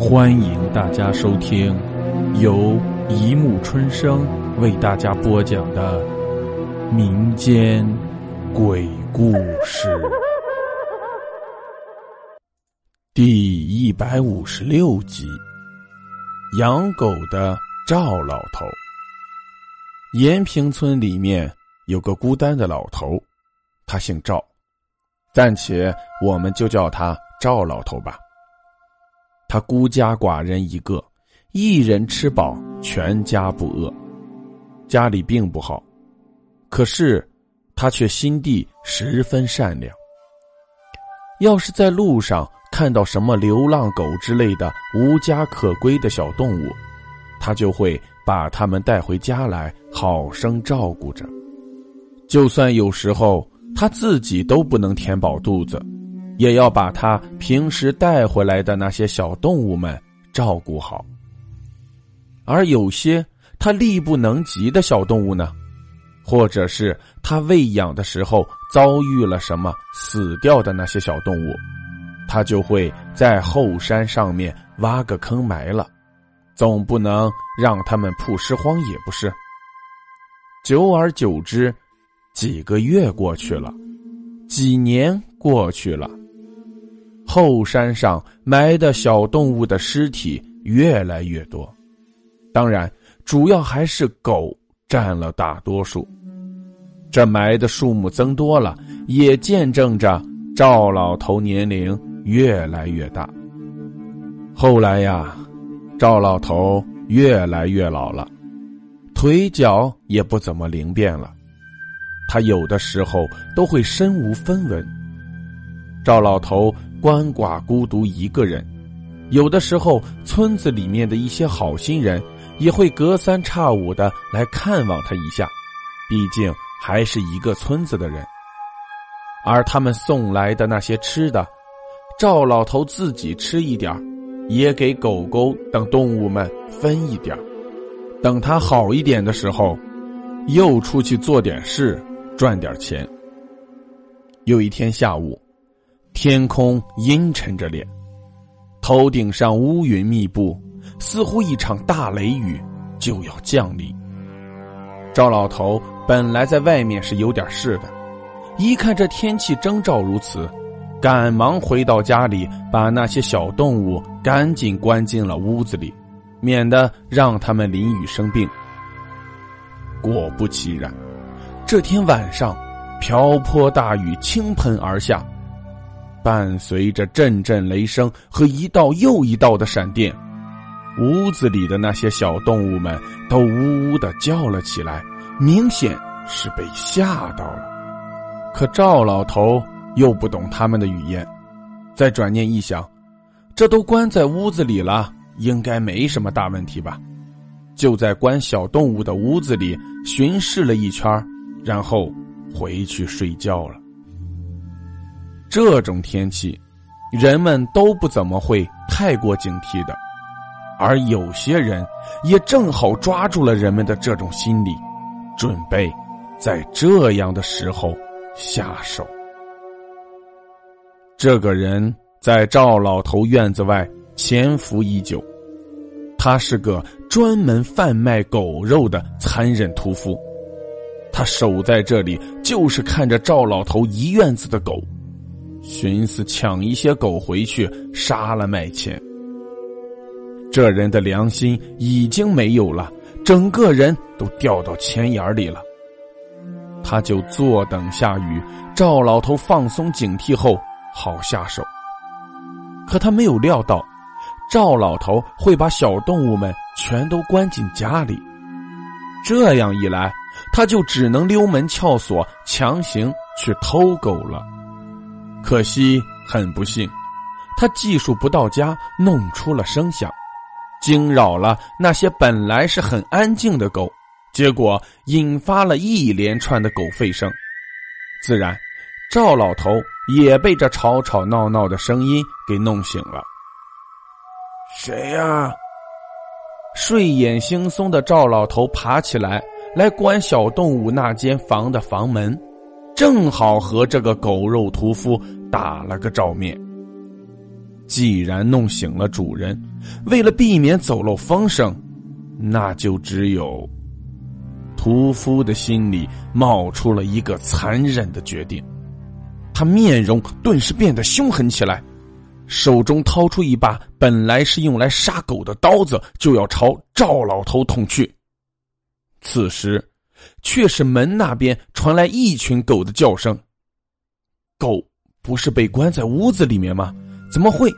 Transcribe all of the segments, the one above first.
欢迎大家收听由一木春生为大家播讲的民间鬼故事第一百五十六集：养狗的赵老头。延平村里面有个孤单的老头，他姓赵，暂且我们就叫他赵老头吧。他孤家寡人一个，一人吃饱，全家不饿。家里并不好，可是他却心地十分善良。要是在路上看到什么流浪狗之类的无家可归的小动物，他就会把它们带回家来，好生照顾着。就算有时候他自己都不能填饱肚子。也要把他平时带回来的那些小动物们照顾好，而有些他力不能及的小动物呢，或者是他喂养的时候遭遇了什么死掉的那些小动物，他就会在后山上面挖个坑埋了，总不能让他们曝尸荒野不是？久而久之，几个月过去了，几年过去了。后山上埋的小动物的尸体越来越多，当然，主要还是狗占了大多数。这埋的数目增多了，也见证着赵老头年龄越来越大。后来呀，赵老头越来越老了，腿脚也不怎么灵便了，他有的时候都会身无分文。赵老头。鳏寡孤独一个人，有的时候村子里面的一些好心人也会隔三差五的来看望他一下，毕竟还是一个村子的人。而他们送来的那些吃的，赵老头自己吃一点也给狗狗等动物们分一点等他好一点的时候，又出去做点事，赚点钱。有一天下午。天空阴沉着脸，头顶上乌云密布，似乎一场大雷雨就要降临。赵老头本来在外面是有点事的，一看这天气征兆如此，赶忙回到家里，把那些小动物赶紧关进了屋子里，免得让他们淋雨生病。果不其然，这天晚上，瓢泼大雨倾盆而下。伴随着阵阵雷声和一道又一道的闪电，屋子里的那些小动物们都呜呜的叫了起来，明显是被吓到了。可赵老头又不懂他们的语言，再转念一想，这都关在屋子里了，应该没什么大问题吧？就在关小动物的屋子里巡视了一圈，然后回去睡觉了。这种天气，人们都不怎么会太过警惕的，而有些人也正好抓住了人们的这种心理，准备在这样的时候下手。这个人在赵老头院子外潜伏已久，他是个专门贩卖狗肉的残忍屠夫，他守在这里就是看着赵老头一院子的狗。寻思抢一些狗回去杀了卖钱，这人的良心已经没有了，整个人都掉到钱眼里了。他就坐等下雨，赵老头放松警惕后好下手。可他没有料到，赵老头会把小动物们全都关进家里，这样一来，他就只能溜门撬锁，强行去偷狗了。可惜，很不幸，他技术不到家，弄出了声响，惊扰了那些本来是很安静的狗，结果引发了一连串的狗吠声。自然，赵老头也被这吵吵闹闹的声音给弄醒了。谁呀？睡眼惺忪的赵老头爬起来，来关小动物那间房的房门。正好和这个狗肉屠夫打了个照面。既然弄醒了主人，为了避免走漏风声，那就只有……屠夫的心里冒出了一个残忍的决定，他面容顿时变得凶狠起来，手中掏出一把本来是用来杀狗的刀子，就要朝赵老头捅去。此时，却是门那边传来一群狗的叫声。狗不是被关在屋子里面吗？怎么会？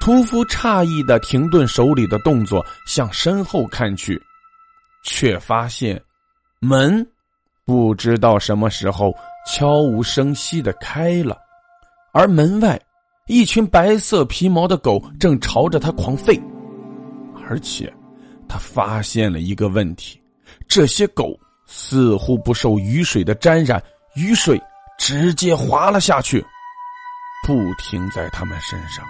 屠夫诧异的停顿手里的动作，向身后看去。却发现，门不知道什么时候悄无声息的开了，而门外一群白色皮毛的狗正朝着他狂吠，而且他发现了一个问题：这些狗似乎不受雨水的沾染，雨水直接滑了下去，不停在他们身上。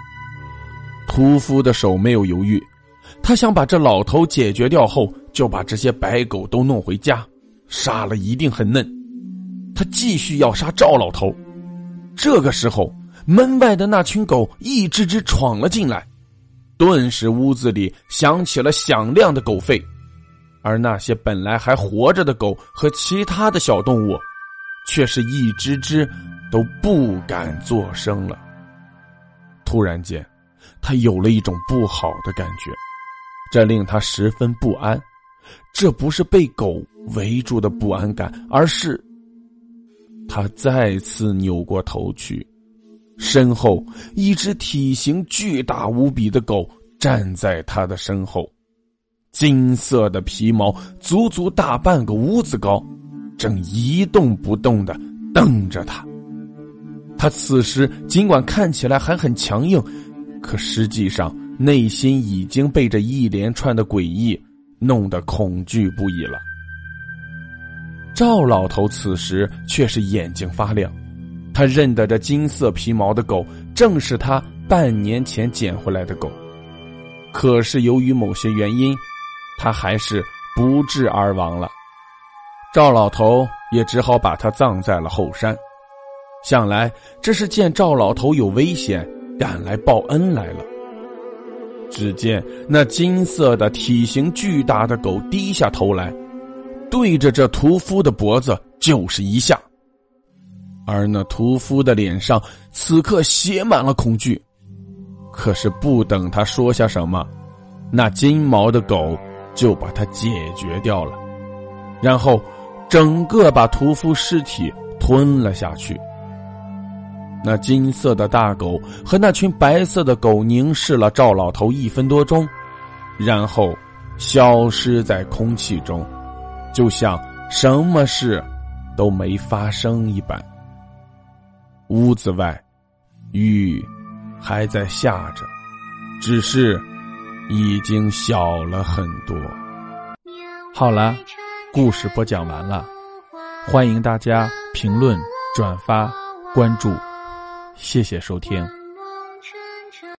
屠夫的手没有犹豫。他想把这老头解决掉后，就把这些白狗都弄回家，杀了一定很嫩。他继续要杀赵老头。这个时候，门外的那群狗一只只闯了进来，顿时屋子里响起了响亮的狗吠，而那些本来还活着的狗和其他的小动物，却是一只只都不敢作声了。突然间，他有了一种不好的感觉。这令他十分不安，这不是被狗围住的不安感，而是他再次扭过头去，身后一只体型巨大无比的狗站在他的身后，金色的皮毛足足大半个屋子高，正一动不动的瞪着他。他此时尽管看起来还很强硬，可实际上。内心已经被这一连串的诡异弄得恐惧不已了。赵老头此时却是眼睛发亮，他认得这金色皮毛的狗正是他半年前捡回来的狗，可是由于某些原因，他还是不治而亡了。赵老头也只好把他葬在了后山，想来这是见赵老头有危险，赶来报恩来了。只见那金色的、体型巨大的狗低下头来，对着这屠夫的脖子就是一下。而那屠夫的脸上此刻写满了恐惧。可是不等他说下什么，那金毛的狗就把它解决掉了，然后整个把屠夫尸体吞了下去。那金色的大狗和那群白色的狗凝视了赵老头一分多钟，然后消失在空气中，就像什么事都没发生一般。屋子外，雨还在下着，只是已经小了很多。好了，故事播讲完了，欢迎大家评论、转发、关注。谢谢收听。